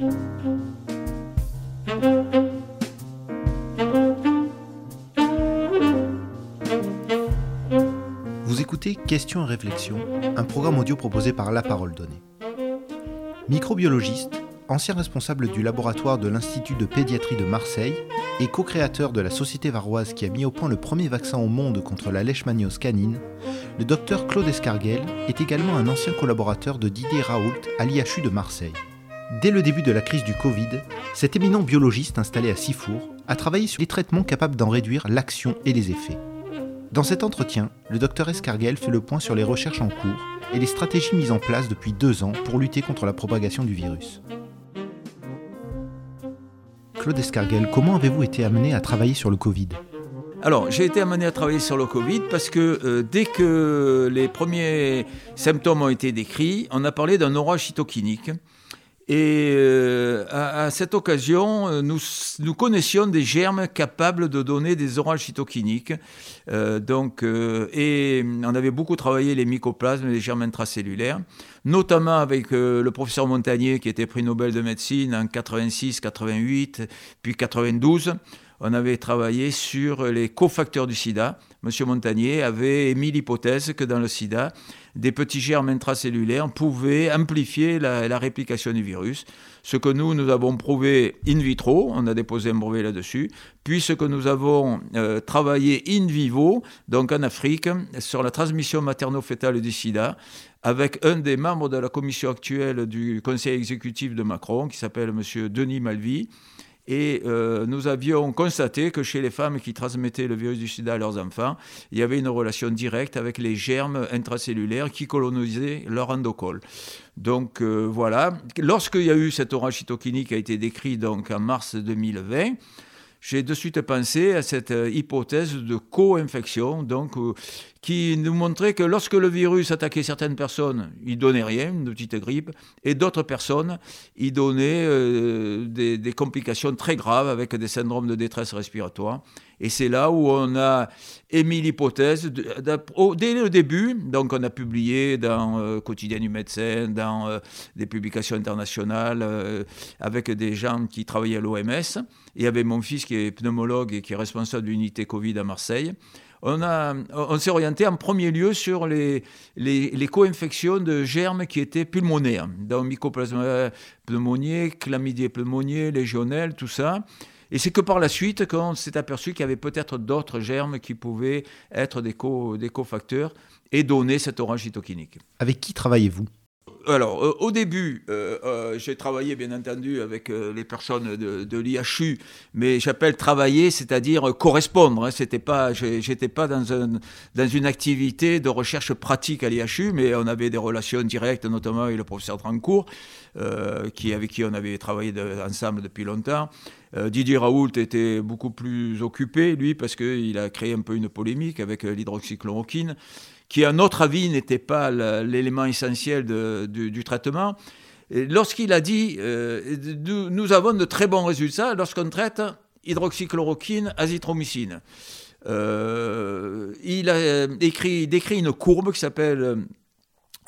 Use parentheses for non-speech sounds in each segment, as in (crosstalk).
Vous écoutez Questions et réflexions, un programme audio proposé par La Parole Donnée. Microbiologiste, ancien responsable du laboratoire de l'Institut de pédiatrie de Marseille et co-créateur de la société varoise qui a mis au point le premier vaccin au monde contre la leishmaniose canine, le docteur Claude Escarguel est également un ancien collaborateur de Didier Raoult à l'IHU de Marseille. Dès le début de la crise du Covid, cet éminent biologiste installé à Sifour a travaillé sur les traitements capables d'en réduire l'action et les effets. Dans cet entretien, le docteur Escarguel fait le point sur les recherches en cours et les stratégies mises en place depuis deux ans pour lutter contre la propagation du virus. Claude Escarguel, comment avez-vous été amené à travailler sur le Covid? Alors, j'ai été amené à travailler sur le Covid parce que euh, dès que les premiers symptômes ont été décrits, on a parlé d'un orage cytokinique. Et euh, à, cette occasion, euh, nous, connaissions des germes capables de donner des orages cytokiniques. Euh, donc, et on avait beaucoup travaillé les mycoplasmes, les germes intracellulaires, notamment avec le professeur Montagnier qui était prix Nobel de médecine en 86, 88, puis 92 on avait travaillé sur les cofacteurs du sida. Monsieur Montagnier avait émis l'hypothèse que dans le sida, des petits germes intracellulaires pouvaient amplifier la, réplication du virus. Ce que nous, nous avons prouvé in vitro, on a déposé un brevet là-dessus, puis ce que nous avons euh, travaillé in vivo, donc en Afrique, sur la transmission materno-fétale du sida, avec un des membres de la commission actuelle du conseil exécutif de Macron, qui s'appelle Monsieur Denis Malvy, et euh, nous avions constaté que chez les femmes qui transmettaient le virus du sida à leurs enfants, il y avait une relation directe avec les germes intracellulaires qui colonisaient leur endocole. Donc euh, voilà, lorsqu'il y a eu cet orage cytokinique qui a été décrit donc en mars 2020, j'ai de suite pensé à cette euh, hypothèse de co-infection, donc qui nous montrait que lorsque le virus attaquait certaines personnes, il donnait rien, une petite grippe, et d'autres personnes, il donnait euh, des, complications très graves avec des syndromes de détresse respiratoire. Et c'est là où on a émis l'hypothèse, dès le début, donc on a publié dans euh, Quotidien du médecin, dans euh, des publications internationales, avec des gens qui travaillaient à l'OMS, et avec mon fils qui est pneumologue et qui est responsable de l'unité Covid à Marseille. On, on s'est orienté en premier lieu sur les, les, co-infections de germes qui étaient pulmonaires, donc mycoplasma pneumoniae, chlamydia pneumoniae, légionnelle, tout ça. Et c'est que par la suite qu'on s'est aperçu qu'il y avait peut-être d'autres germes qui pouvaient être des, co, des cofacteurs et donner cette orange cytokinique. Avec qui travaillez-vous? Alors, euh, au début, euh, euh, j'ai travaillé bien entendu avec les personnes de, l'IHU, mais j'appelle travailler, c'est-à-dire correspondre. Hein. C'était pas, j'étais pas dans, dans une activité de recherche pratique à l'IHU, mais on avait des relations directes, notamment avec le professeur Trancourt, qui, avec qui on avait travaillé ensemble depuis longtemps. Didier Raoult était beaucoup plus occupé, lui, parce qu'il a créé un peu une polémique avec l'hydroxychloroquine qui à notre avis n'était pas l'élément essentiel du, traitement. Lorsqu'il a dit euh, nous avons de très bons résultats lorsqu'on traite hydroxychloroquine, azithromycine. Euh, il a écrit, décrit une courbe qui s'appelle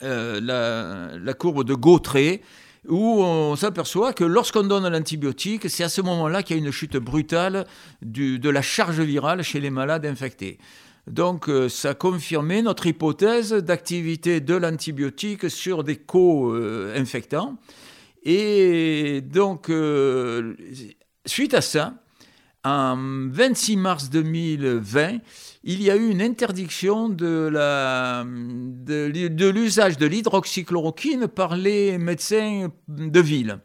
euh, la, courbe de Gautret, où on s'aperçoit que lorsqu'on donne l'antibiotique, c'est à ce moment-là qu'il y a une chute brutale de la charge virale chez les malades infectés. Donc euh, ça confirmait notre hypothèse d'activité de l'antibiotique sur des co-infectants. Et donc, euh, suite à ça, en 26 mars 2020, il y a eu une interdiction de, de l'usage de l'hydroxychloroquine par les médecins de ville.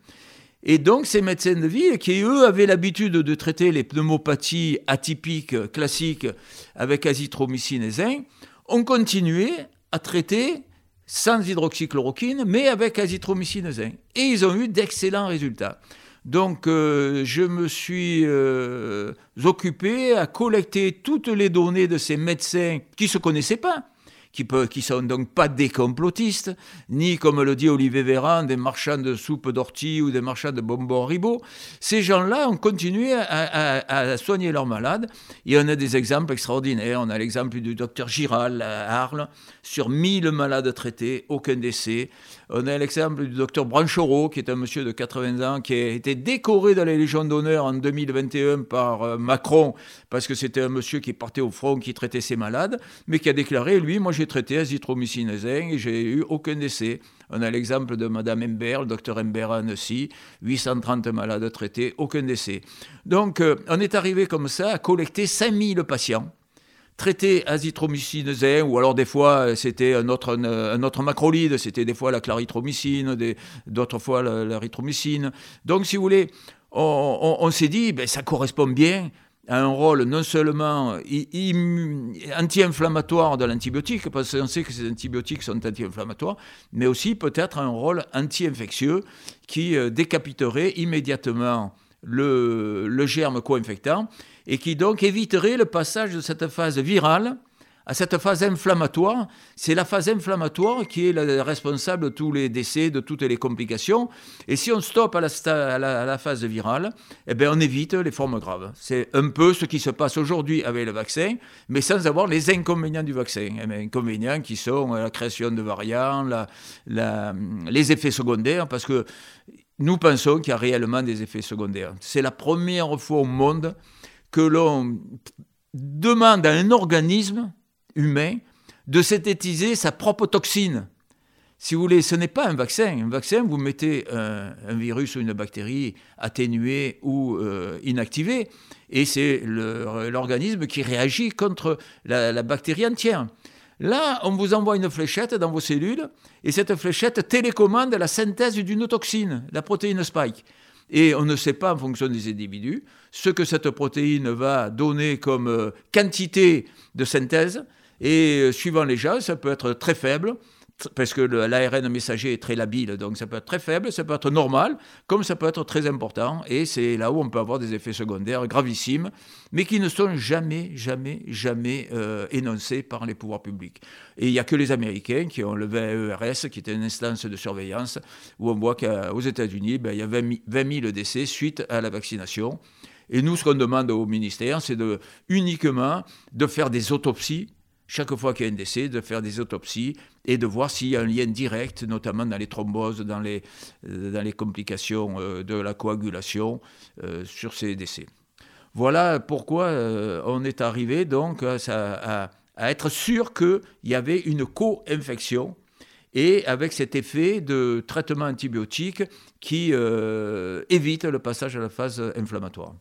Et donc, ces médecins de ville, qui eux avaient l'habitude de traiter les pneumopathies atypiques classiques avec azithromycine et zinc, ont continué à traiter sans hydroxychloroquine, mais avec azithromycine et zinc. Et ils ont eu d'excellents résultats. Donc, euh, je me suis euh, occupé à collecter toutes les données de ces médecins qui ne se connaissaient pas qui ne sont donc pas des complotistes, ni, comme le dit Olivier Véran, des marchands de soupe d'ortie ou des marchands de bonbons ribot. Ces gens-là ont continué à, soigner leurs malades. Et on a des exemples extraordinaires. On a l'exemple du docteur Giral à Arles, sur 1000 malades traités, aucun décès. On a l'exemple du docteur Branchoreau, qui est un monsieur de 80 ans, qui a été décoré de la Légion d'honneur en 2021 par euh, Macron, parce que c'était un monsieur qui partait au front, qui traitait ses malades, mais qui a déclaré, lui, moi j'ai traité azithromycine et j'ai eu aucun décès. On a l'exemple de Madame Ember, le docteur Ember à Annecy, 830 malades traités, aucun décès. Donc euh, on est arrivé comme ça à collecter 5000 patients traité azithromycine ou alors des fois c'était un autre, un autre macrolide, c'était des fois la clarithromycine, d'autres fois l'erythromycine. Donc si vous voulez, on, s'est dit, ben, ça correspond bien à un rôle non seulement anti-inflammatoire de l'antibiotique, parce qu'on sait que ces antibiotiques sont anti-inflammatoires, mais aussi peut-être un rôle anti-infectieux qui euh, décapiterait immédiatement le, le germe co-infectant et qui donc éviterait le passage de cette phase virale à cette phase inflammatoire. C'est la phase inflammatoire qui est la responsable de tous les décès, de toutes les complications. Et si on stoppe à la, phase virale, eh bien on évite les formes graves. C'est un peu ce qui se passe aujourd'hui avec le vaccin, mais sans avoir les inconvénients du vaccin. Eh inconvénients qui sont la création de variants, les effets secondaires, parce que nous pensons qu'il y a réellement des effets secondaires. C'est la première fois au monde que l'on demande à un organisme humain de synthétiser sa propre toxine. Si vous voulez, ce n'est pas un vaccin. Un vaccin, vous mettez un, virus ou une bactérie atténuée ou euh, inactivée, et c'est l'organisme qui réagit contre la, la, bactérie entière. Là, on vous envoie une fléchette dans vos cellules, et cette fléchette télécommande la synthèse d'une toxine, la protéine spike. Et on ne sait pas en fonction des individus ce que cette protéine va donner comme euh, quantité de synthèse. Et euh, suivant les gens, ça peut être très faible, parce que l'ARN messager est très labile, donc ça peut être très faible, ça peut être normal, comme ça peut être très important, et c'est là où on peut avoir des effets secondaires gravissimes, mais qui ne sont jamais, jamais, jamais euh, énoncés par les pouvoirs publics. Et il n'y a que les Américains qui ont le VERS, qui est une instance de surveillance, où on voit qu'aux États-Unis, ben, il y a 20 000 décès suite à la vaccination. Et nous, ce qu'on demande au ministère, c'est uniquement de faire des autopsies chaque fois qu'il y a un décès, de faire des autopsies et de voir s'il y a un lien direct, notamment dans les thromboses, dans les, euh, complications euh, de la coagulation euh, sur ces décès. Voilà pourquoi on est arrivé donc à, être sûr qu'il y avait une co-infection et avec cet effet de traitement antibiotique qui évite le passage à la phase inflammatoire.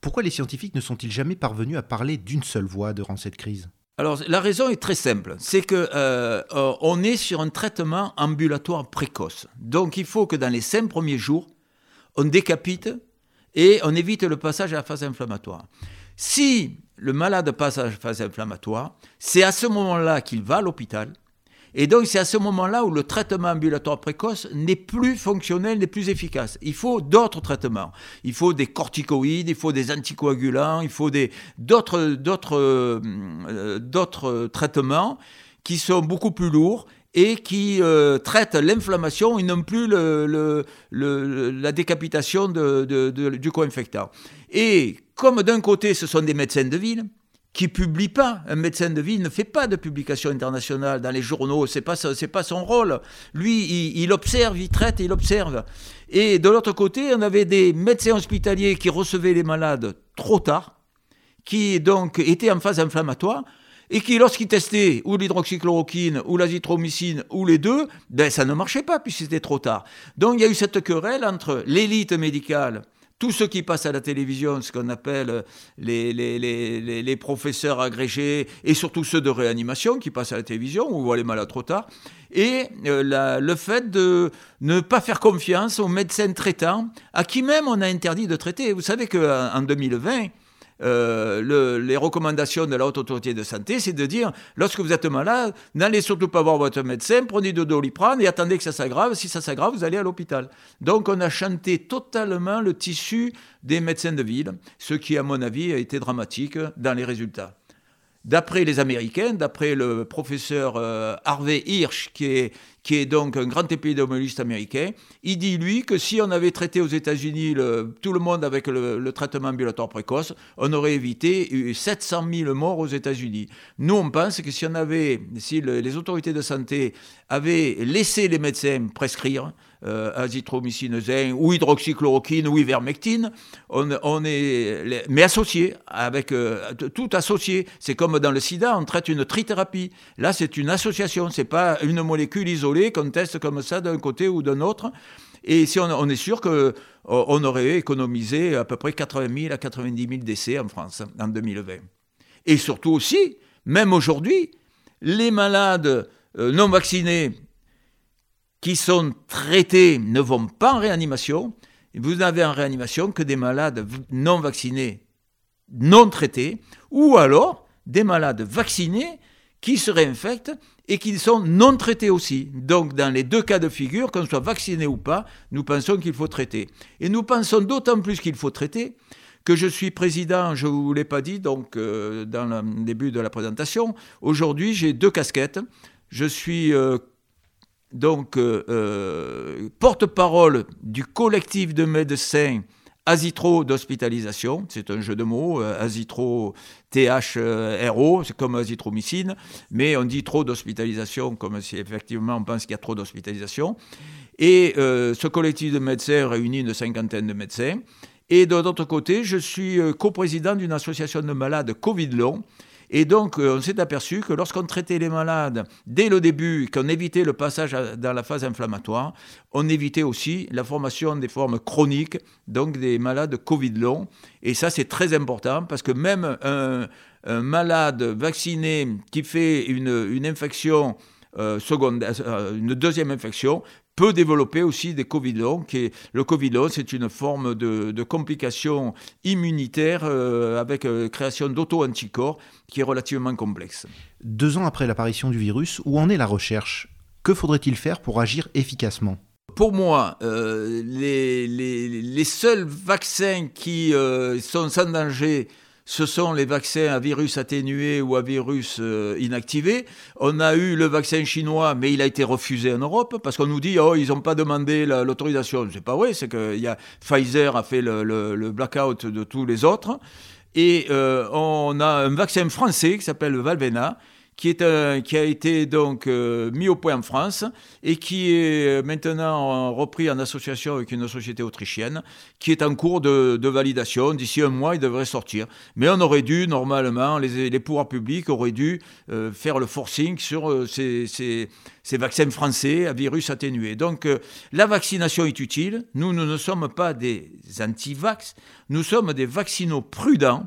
Pourquoi les scientifiques ne sont-ils jamais parvenus à parler d'une seule voix durant cette crise? Alors la raison est très simple, c'est que euh, euh, on est sur un traitement ambulatoire précoce. Donc il faut que dans les cinq premiers jours, on décapite et on évite le passage à la phase inflammatoire. Si le malade passe à la phase inflammatoire, c'est à ce moment-là qu'il va à l'hôpital et donc, c'est à ce moment-là où le traitement ambulatoire précoce n'est plus fonctionnel, n'est plus efficace. Il faut d'autres traitements. Il faut des corticoïdes, il faut des anticoagulants, il faut euh, d'autres traitements qui sont beaucoup plus lourds et qui euh, traitent l'inflammation et non plus la décapitation du co-infectant. Et comme d'un côté, ce sont des médecins de ville, qui publie pas. Un médecin de ville ne fait pas de publication internationale dans les journaux, c'est pas c'est pas son rôle. Lui, il, observe, il traite, il observe. Et de l'autre côté, on avait des médecins hospitaliers qui recevaient les malades trop tard, qui donc étaient en phase inflammatoire et qui, lorsqu'ils testaient ou l'hydroxychloroquine ou l'azithromycine ou les deux, ben, ça ne marchait pas puisque c'était trop tard. Donc il y a eu cette querelle entre l'élite médicale tous ceux qui passent à la télévision, ce qu'on appelle les, professeurs agrégés, et surtout ceux de réanimation qui passent à la télévision, on voit les malades trop tard, et euh, le fait de ne pas faire confiance aux médecins traitants, à qui même on a interdit de traiter. Vous savez qu'en 2020, euh, les recommandations de la haute autorité de santé, c'est de dire, lorsque vous êtes malade, n'allez surtout pas voir votre médecin, prenez de doliprane et attendez que ça s'aggrave. Si ça s'aggrave, vous allez à l'hôpital. Donc on a chanté totalement le tissu des médecins de ville, ce qui, à mon avis, a été dramatique dans les résultats. d'après les Américains, d'après le professeur euh, Harvey Hirsch, qui est, qui est donc un grand épidémiologiste américain, il dit, lui, que si on avait traité aux États-Unis tout le monde avec le, traitement ambulatoire précoce, on aurait évité 700 000 morts aux États-Unis. Nous, on pense que si on avait, si les autorités de santé avaient laissé les médecins prescrire, euh, azithromycine ou hydroxychloroquine ou ivermectine, on, est, mais associé, avec euh, tout associé. C'est comme dans le sida, on traite une trithérapie. Là, c'est une association, c'est pas une molécule isolée qu'on teste comme ça d'un côté ou d'un autre. Et si on, est sûr qu'on on aurait économisé à peu près 80 000 à 90 000 décès en France en 2020. Et surtout aussi, même aujourd'hui, les malades euh, non vaccinés qui sont traités ne vont pas en réanimation. Vous n'avez en réanimation que des malades non vaccinés, non traités, ou alors des malades vaccinés qui se réinfectent et qui sont non traités aussi. Donc, dans les deux cas de figure, qu'on soit vacciné ou pas, nous pensons qu'il faut traiter. Et nous pensons d'autant plus qu'il faut traiter que je suis président, je ne vous l'ai pas dit donc euh, dans le début de la présentation. Aujourd'hui, j'ai deux casquettes. Je suis euh, donc euh, euh, porte-parole du collectif de médecins Azitro d'hospitalisation, c'est un jeu de mots, euh, Azitro THRO, c'est comme azithromycine, mais on dit trop d'hospitalisation comme si effectivement on pense qu'il y a trop d'hospitalisation. Et ce collectif de médecins réunit une cinquantaine de médecins. Et de l'autre côté, je suis coprésident d'une association de malades Covid long et donc, euh, on s'est aperçu que lorsqu'on traitait les malades dès le début, qu'on évitait le passage dans la phase inflammatoire, on évitait aussi la formation des formes chroniques, donc des malades Covid long. Et ça, c'est très important parce que même un, malade vacciné qui fait une, infection euh, euh, une deuxième infection peut développer aussi des Covid long. Qui le Covid long, c'est une forme de, de complication immunitaire euh, avec euh, création d'auto-anticorps qui est relativement complexe. Deux ans après l'apparition du virus, où en est la recherche? Que faudrait-il faire pour agir efficacement? Pour moi, euh, les, les, les, seuls vaccins qui sont sans danger ce sont les vaccins à virus atténué ou à virus euh, inactivé. On a eu le vaccin chinois, mais il a été refusé en Europe parce qu'on nous dit oh ils n'ont pas demandé l'autorisation. C'est pas vrai, c'est que Pfizer a fait le, blackout de tous les autres. Et euh, on a un vaccin français qui s'appelle Valvena qui, a été donc euh, mis au point en France et qui est euh, maintenant repris en association avec une société autrichienne qui est en cours de, validation. D'ici un mois, il devrait sortir. Mais on aurait dû, normalement, les, pouvoirs publics auraient dû euh, faire le forcing sur ces, vaccins français à virus atténué. Donc la vaccination est utile. Nous, nous ne sommes pas des anti-vax, nous sommes des vaccinaux prudents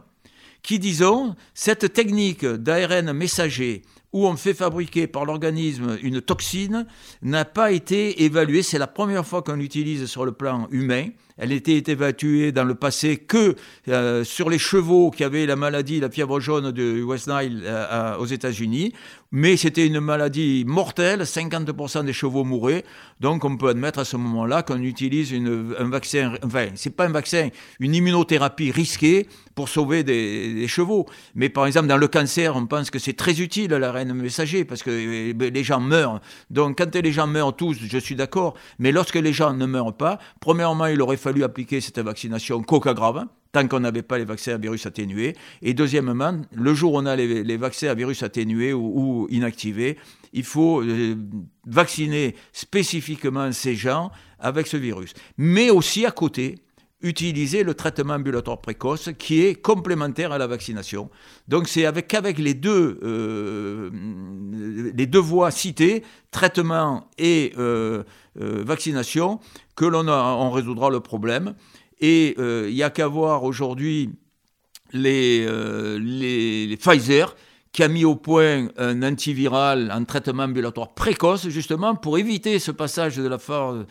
qui, disons, cette technique d'ARN messager où on fait fabriquer par l'organisme une toxine n'a pas été évaluée. C'est la première fois qu'on l'utilise sur le plan humain. Elle était évacuée dans le passé que euh, sur les chevaux qui avaient la maladie, la fièvre jaune de West Nile euh, aux États-Unis. Mais c'était une maladie mortelle, 50% des chevaux mouraient. Donc on peut admettre à ce moment-là qu'on utilise un vaccin, enfin, c'est pas un vaccin, une immunothérapie risquée pour sauver des, chevaux. Mais par exemple, dans le cancer, on pense que c'est très utile la reine messager parce que euh, les gens meurent. Donc quand les gens meurent tous, je suis d'accord. Mais lorsque les gens ne meurent pas, premièrement, il aurait fallu appliquer cette vaccination coca grave tant qu'on n'avait pas les vaccins à virus atténués. Et deuxièmement, le jour où on a les, vaccins à virus atténués ou, inactivés, il faut euh, vacciner spécifiquement ces gens avec ce virus. Mais aussi à côté, utiliser le traitement ambulatoire précoce qui est complémentaire à la vaccination. Donc c'est avec, avec les, deux, euh, les deux voies citées, traitement et euh, vaccination, que l'on on résoudra le problème. Et euh, il n'y a qu'à voir aujourd'hui les, euh, les, les, Pfizer qui a mis au point un antiviral en traitement ambulatoire précoce, justement, pour éviter ce passage de la phase,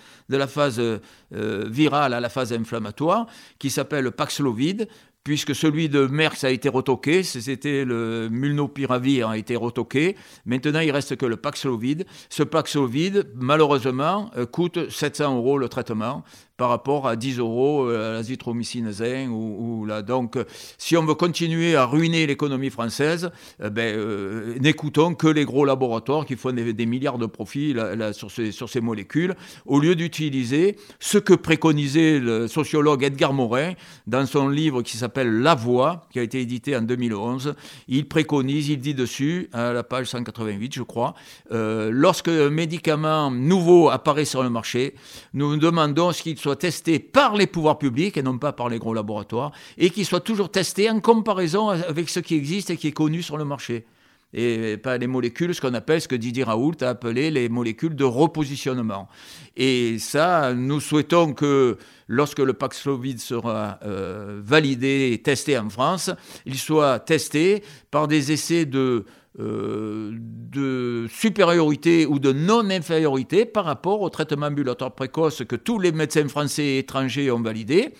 phase euh, virale à la phase inflammatoire, qui s'appelle Paxlovid. puisque celui de Merckx a été retoqué, c'était le Mulnopiravir a été retoqué. Maintenant, il reste que le Paxlovid. Ce Paxlovid, malheureusement, euh, coûte 700 euros le traitement par rapport à 10 euros euh, l'azithromycine zinc. Ou, là. Donc, si on veut continuer à ruiner l'économie française, euh, ben, euh, n'écoutons que les gros laboratoires qui font des, milliards de profits sur, ces, molécules, au lieu d'utiliser ce que préconisait le sociologue Edgar Morin dans son livre qui s'appelle La Voix, qui a été édité en 2011. Il préconise, il dit dessus, à la page 188, je crois, lorsque un médicament nouveau apparaît sur le marché, nous demandons ce qu'il soit testé par les pouvoirs publics et non pas par les gros laboratoires, et qui soit toujours testé en comparaison avec ce qui existe et qui est connu sur le marché. Et pas les molécules, ce qu'on appelle, ce que Didier Raoult a appelé les molécules de repositionnement. Et ça, nous souhaitons que lorsque le Paxlovid sera euh, validé et testé en France, il soit testé par des essais de euh, de supériorité ou de non-infériorité par rapport au traitement ambulatoire précoce que tous les médecins français et étrangers ont validé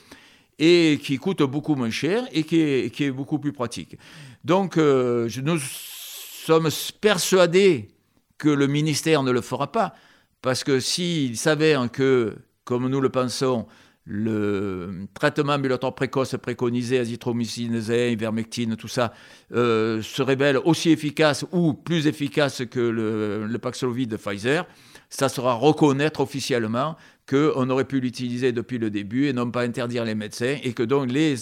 et qui coûte beaucoup moins cher et qui est, beaucoup plus pratique. Donc euh, nous sommes persuadés que le ministère ne le fera pas, parce que s'il s'avère que, comme nous le pensons, le traitement ambulatoire précoce préconisé, azithromycine, ivermectine, tout ça, euh, se révèle aussi efficace ou plus efficace que le, le Paxlovid de Pfizer, ça sera reconnaître officiellement qu'on aurait pu l'utiliser depuis le début et non pas interdire les médecins et que donc les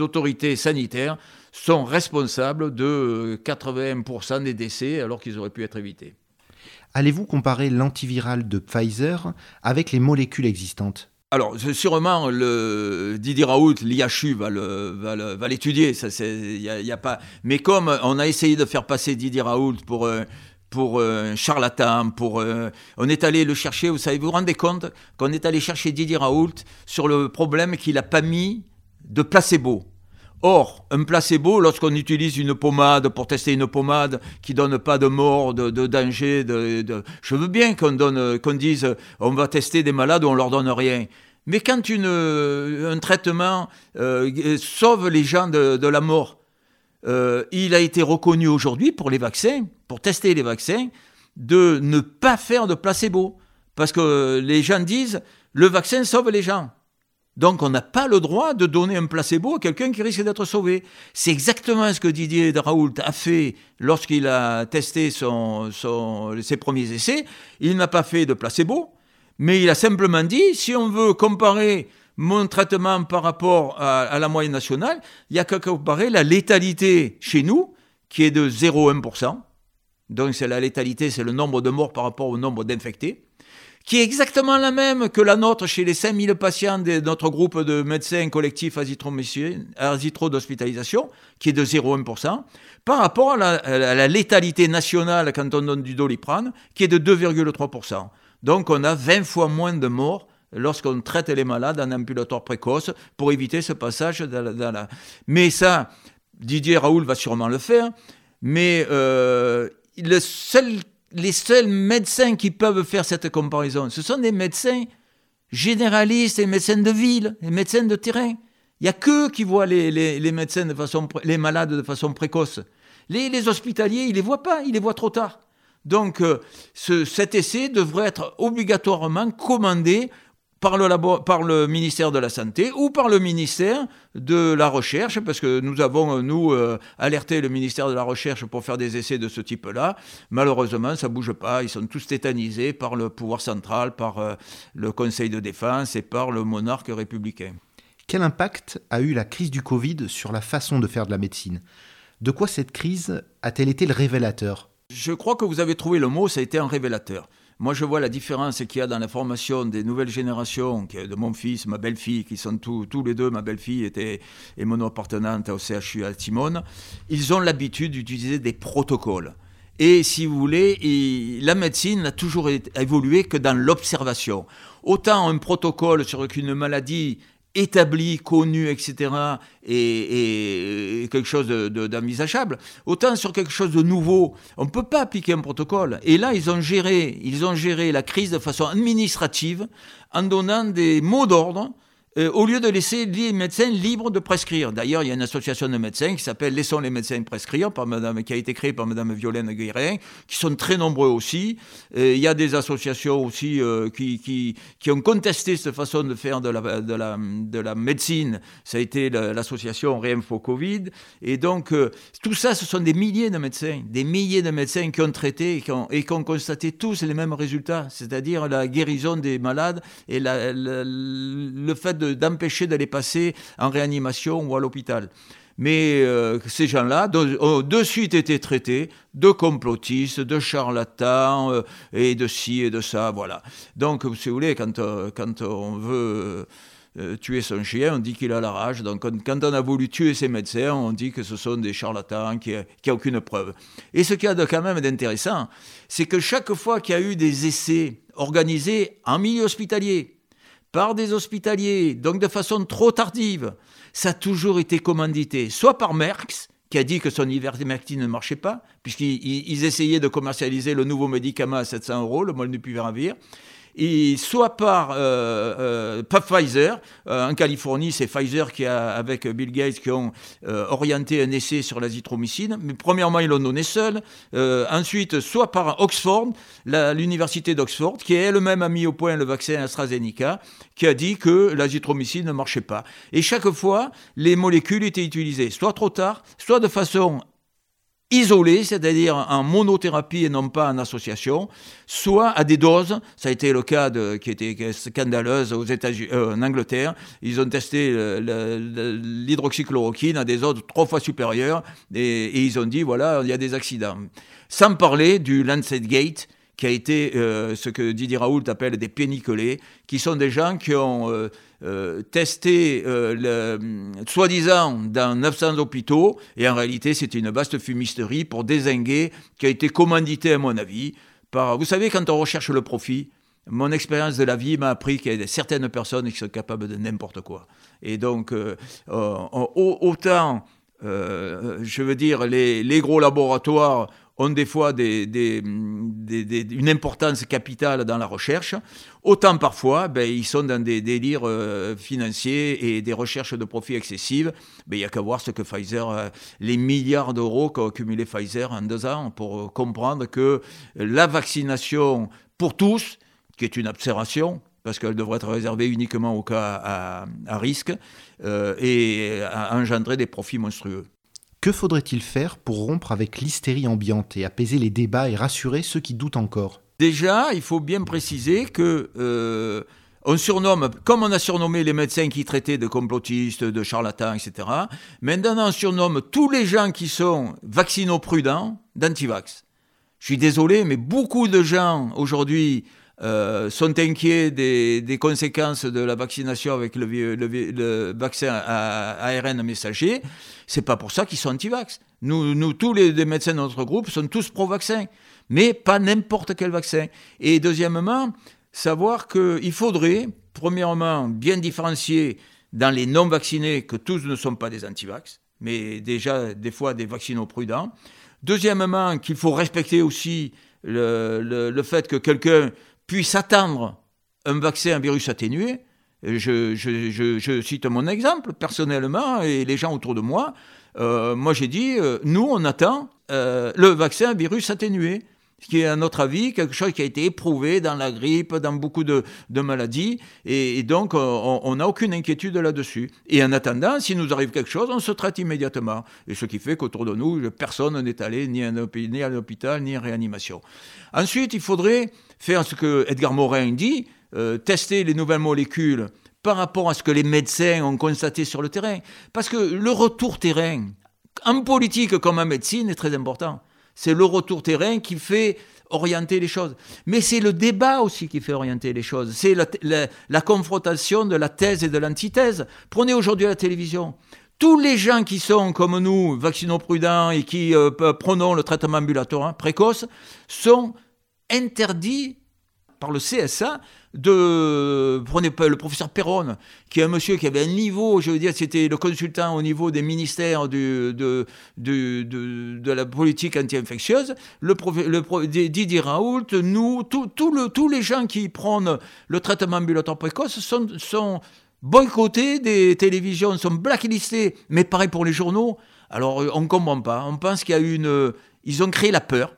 autorités sanitaires sont responsables de 80% des décès alors qu'ils auraient pu être évités. Allez-vous comparer l'antiviral de Pfizer avec les molécules existantes? Alors, sûrement, Didier Raoult, l'IHU va, l'étudier. Mais comme on a essayé de faire passer Didier Raoult pour euh, un charlatan, pour euh, on est allé le chercher. Vous savez, vous vous rendez compte qu'on est allé chercher Didier Raoult sur le problème qu'il n'a pas mis de placebo. Or, un placebo, lorsqu'on utilise une pommade pour tester une pommade qui donne pas de mort, de, danger, de, je veux bien qu'on dise, on va tester des malades on leur donne rien. Mais quand un traitement euh, sauve les gens de, la mort, euh, il a été reconnu aujourd'hui pour les vaccins, pour tester les vaccins, de ne pas faire de placebo. Parce que les gens disent, le vaccin sauve les gens. Donc on n'a pas le droit de donner un placebo à quelqu'un qui risque d'être sauvé. C'est exactement ce que Didier Raoult a fait lorsqu'il a testé ses premiers essais. Il n'a pas fait de placebo, mais il a simplement dit, si on veut comparer mon traitement par rapport à, la moyenne nationale, il y a qu'à comparer la létalité chez nous, qui est de 0,1%. Donc c'est la létalité, c'est le nombre de morts par rapport au nombre d'infectés qui est exactement la même que la nôtre chez les 5000 patients de notre groupe de médecins collectifs azitro d'hospitalisation, qui est de 0,1%, par rapport à la, létalité nationale quand on donne du doliprane, qui est de 2,3%. Donc on a 20 fois moins de morts lorsqu'on traite les malades en ambulatoire précoce pour éviter ce passage. Mais ça, Didier Raoul va sûrement le faire, mais euh, le seul les seuls médecins qui peuvent faire cette comparaison, ce sont des médecins généralistes, les médecins de ville, les médecins de terrain. Il n'y a qu'eux qui voient les, médecins de façon, les malades de façon précoce. Les, hospitaliers, ils ne les voient pas, ils les voient trop tard. Donc, euh, cet essai devrait être obligatoirement commandé par le, par le ministère de la Santé ou par le ministère de la Recherche, parce que nous avons, nous, euh, alerté le ministère de la Recherche pour faire des essais de ce type-là. Malheureusement, ça ne bouge pas. Ils sont tous tétanisés par le pouvoir central, par euh, le Conseil de défense et par le monarque républicain. Quel impact a eu la crise du Covid sur la façon de faire de la médecine? De quoi cette crise a-t-elle été le révélateur? Je crois que vous avez trouvé le mot, ça a été un révélateur. Moi, je vois la différence qu'il y a dans la formation des nouvelles générations, de mon fils, ma belle-fille, qui sont tous, les deux, ma belle-fille était est mono-appartenante au CHU à Timone. Ils ont l'habitude d'utiliser des protocoles. Et si vous voulez, la médecine n'a toujours évolué que dans l'observation. Autant un protocole sur une maladie établi, connu, etc., et, quelque chose d'envisageable. Autant sur quelque chose de nouveau, on ne peut pas appliquer un protocole. Et là, ils ont géré, ils ont géré la crise de façon administrative en donnant des mots d'ordre euh, au lieu de laisser les médecins libres de prescrire. D'ailleurs, il y a une association de médecins qui s'appelle Laissons les médecins prescrire, par madame, qui a été créée par Madame Violaine Guérin, qui sont très nombreux aussi. il y a des associations aussi euh, qui, qui, qui, ont contesté cette façon de faire de la, de la, de la médecine. Ça a été l'association Réinfo Covid. Et donc, euh, tout ça, ce sont des milliers de médecins, des milliers de médecins qui ont traité et qui ont, constaté tous les mêmes résultats, c'est-à-dire la guérison des malades et le fait de d'empêcher de, les passer en réanimation ou à l'hôpital. Mais euh, ces gens-là ont de suite été traités de complotistes, de charlatans euh, et de ci et de ça, voilà. Donc, si vous voulez, quand, euh, quand on veut tuer son chien, on dit qu'il a la rage. Donc, quand on a voulu tuer ses médecins, on dit que ce sont des charlatans qui n'ont aucune preuve. Et ce qu'il y a de quand même d'intéressant, c'est que chaque fois qu'il y a eu des essais organisés en milieu hospitalier, par des hospitaliers, donc de façon trop tardive. Ça a toujours été commandité, soit par Merckx, qui a dit que son ivermectine ne marchait pas, puisqu'ils essayaient de commercialiser le nouveau médicament à 700 euros, le molnupiravir, et soit par euh, euh, Pfizer. Euh, en Californie, c'est Pfizer qui a, avec Bill Gates, qui ont orienté un essai sur l'azithromycine. Mais premièrement, ils l'ont donné seul. ensuite, soit par Oxford, l'université d'Oxford, qui elle-même a mis au point le vaccin AstraZeneca, qui a dit que l'azithromycine ne marchait pas. Et chaque fois, les molécules étaient utilisées, soit trop tard, soit de façon isolé, c'est-à-dire en monothérapie et non pas en association, soit à des doses, ça a été le cas qui était scandaleuse aux États-Unis, euh, en Angleterre, ils ont testé l'hydroxychloroquine à des doses trois fois supérieures et, ils ont dit voilà, il y a des accidents. Sans parler du Lancet Gate, qui a été euh, ce que Didier Raoult appelle des péniculés, qui sont des gens qui ont euh, euh, testé, soi-disant, dans 900 hôpitaux, et en réalité, c'était une vaste fumisterie pour désinguer, qui a été commanditée, à mon avis, par... Vous savez, quand on recherche le profit, mon expérience de la vie m'a appris qu'il y a certaines personnes qui sont capables de n'importe quoi. Et donc, autant, je veux dire, les gros laboratoires ont des fois une importance capitale dans la recherche, autant parfois ben, ils sont dans des délires euh, financiers et des recherches de profit excessives. Ben, il n'y a qu'à voir ce que Pfizer, euh, les milliards d'euros qu'a accumulé Pfizer en deux ans pour euh, comprendre que la vaccination pour tous, qui est une observation, parce qu'elle devrait être réservée uniquement aux cas à, risque, et a engendré des profits monstrueux. Que faudrait-il faire pour rompre avec l'hystérie ambiante et apaiser les débats et rassurer ceux qui doutent encore? Déjà, il faut bien préciser que euh, on surnomme, comme on a surnommé les médecins qui traitaient de complotistes, de charlatans, etc. Maintenant, on surnomme tous les gens qui sont vaccinaux-prudents d'antivax. Je suis désolé, mais beaucoup de gens aujourd'hui euh, sont inquiets des, conséquences de la vaccination avec le, vaccin ARN messager. C'est pas pour ça qu'ils sont anti-vax. Nous, tous les, médecins de notre groupe sont tous pro-vaccin, mais pas n'importe quel vaccin. Et deuxièmement, savoir qu'il faudrait, premièrement, bien différencier dans les non-vaccinés que tous ne sont pas des anti-vax, mais déjà des fois des vaccinaux prudents. Deuxièmement, qu'il faut respecter aussi le fait que quelqu'un puisse attendre un vaccin à virus atténué, je, je, cite mon exemple personnellement et les gens autour de moi. Euh, moi, j'ai dit, euh, nous, on attend euh, le vaccin à virus atténué, ce qui est, à notre avis, quelque chose qui a été éprouvé dans la grippe, dans beaucoup de, maladies, et, donc on n'a aucune inquiétude là-dessus. Et en attendant, s'il nous arrive quelque chose, on se traite immédiatement. Et ce qui fait qu'autour de nous, personne n'est allé ni à l'hôpital, ni en réanimation. Ensuite, il faudrait faire ce que Edgar Morin dit, euh, tester les nouvelles molécules par rapport à ce que les médecins ont constaté sur le terrain. Parce que le retour terrain, en politique comme en médecine, est très important. C'est le retour terrain qui fait orienter les choses. Mais c'est le débat aussi qui fait orienter les choses. C'est la, confrontation de la thèse et de l'antithèse. Prenez aujourd'hui la télévision. Tous les gens qui sont comme nous, vaccinaux-prudents et qui euh, le traitement ambulatoire précoce, sont interdits par le CSA de, prenez le professeur Perron, qui est un monsieur qui avait un niveau, je veux dire, c'était le consultant au niveau des ministères de, de, de, la politique anti-infectieuse, le, le Didier Raoult, nous, tous les gens qui prennent le traitement ambulatoire précoce sont, sont boycottés des télévisions, sont blacklistés, mais pareil pour les journaux. Alors on ne comprend pas. On pense qu'il y a une. Ils ont créé la peur.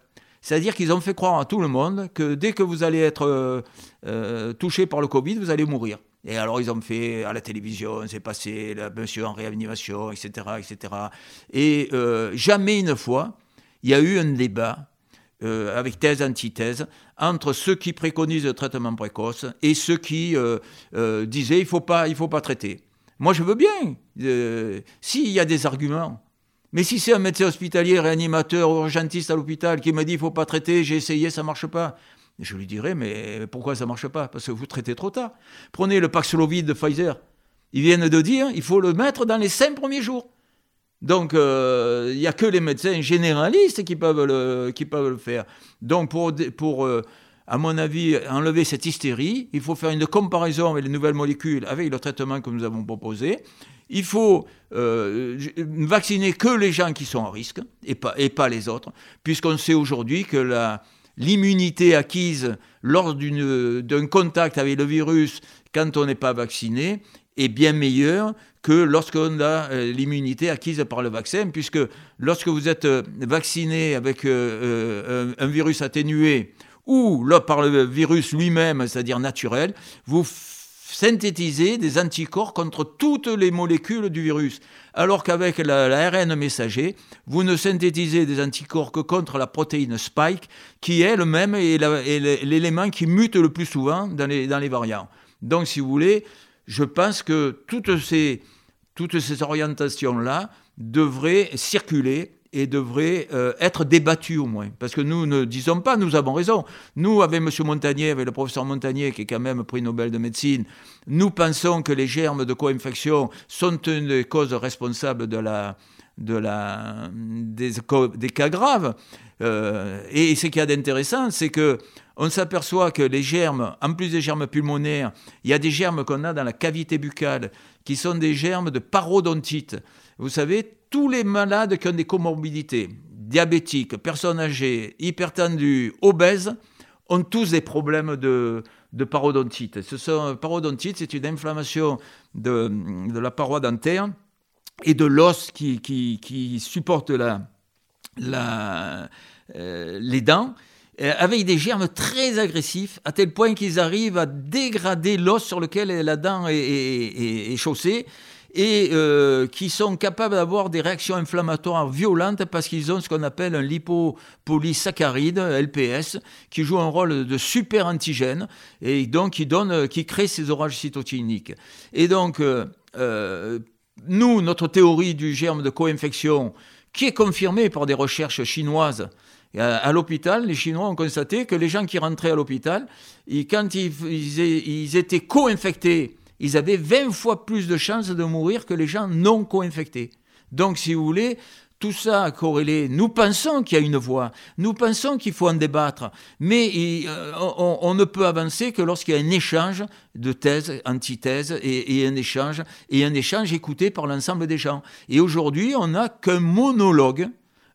C'est-à-dire qu'ils ont fait croire à tout le monde que dès que vous allez être euh, euh, touché par le Covid, vous allez mourir. Et alors ils ont fait à la télévision, c'est passé, monsieur en réanimation, etc. etc. Et euh, jamais une fois, il y a eu un débat avec thèse, antithèse, entre ceux qui préconisent le traitement précoce et ceux qui disaient il ne faut, faut pas traiter. Moi je veux bien, s'il y a des arguments. Mais si c'est un médecin hospitalier, réanimateur, urgentiste à l'hôpital qui me dit il faut pas traiter, j'ai essayé, ça marche pas. Je lui dirais mais pourquoi ça marche pas? Parce que vous traitez trop tard. Prenez le Paxlovid de Pfizer. Ils viennent de dire il faut le mettre dans les cinq premiers jours. Donc, euh, il n'y a que les médecins généralistes qui peuvent le, qui peuvent le faire. Donc, pour, pour euh, à mon avis, enlever cette hystérie, il faut faire une comparaison avec les nouvelles molécules, avec le traitement que nous avons proposé il faut euh, vacciner que les gens qui sont en risque et pas, et pas les autres, puisqu'on sait aujourd'hui que l'immunité acquise lors d'un contact avec le virus quand on n'est pas vacciné est bien meilleure que lorsqu'on a euh, l'immunité acquise par le vaccin, puisque lorsque vous êtes euh, vacciné avec un, virus atténué ou par le virus lui-même, c'est-à-dire naturel, vous synthétiser des anticorps contre toutes les molécules du virus. Alors qu'avec l'ARN messager, vous ne synthétisez des anticorps que contre la protéine spike, qui elle-même est l'élément qui mute le plus souvent dans les, dans les variants. Donc, si vous voulez, je pense que toutes ces, toutes ces orientations-là devraient circuler et devrait euh, être débattu au moins. Parce que nous ne disons pas nous avons raison. Nous, avec M. Montagnier, avec le professeur Montagnier, qui est quand même prix Nobel de médecine, nous pensons que les germes de co-infection sont une des causes responsables de la, de la, des, des cas graves. Euh, et ce qu'il y a d'intéressant, c'est que on s'aperçoit que les germes, en plus des germes pulmonaires, il y a des germes qu'on a dans la cavité buccale, qui sont des germes de parodontite. Vous savez, tous les malades qui ont des comorbidités, diabétiques, personnes âgées, hypertendues, obèses, ont tous des problèmes de, parodontite. Ce sont, parodontite, c'est une inflammation de, la paroi dentaire et de l'os qui, supporte euh, les dents euh, avec des germes très agressifs, à tel point qu'ils arrivent à dégrader l'os sur lequel la dent est chaussée et euh, qui sont capables d'avoir des réactions inflammatoires violentes parce qu'ils ont ce qu'on appelle un lipopolysaccharide, LPS, qui joue un rôle de super antigène et donc qui, donne, qui crée ces orages cytokiniques. Et donc, euh, euh, nous, notre théorie du germe de co-infection, qui est confirmée par des recherches chinoises, à, l'hôpital, les Chinois ont constaté que les gens qui rentraient à l'hôpital, quand ils, ils étaient co-infectés ils avaient 20 fois plus de chances de mourir que les gens non co-infectés. Donc, si vous voulez, tout ça a corrélé. Nous pensons qu'il y a une voie, nous pensons qu'il faut en débattre, mais euh, on, ne peut avancer que lorsqu'il y a un échange de thèses, antithèses, et, et un échange, et un échange écouté par l'ensemble des gens. Et aujourd'hui, on n'a qu'un monologue,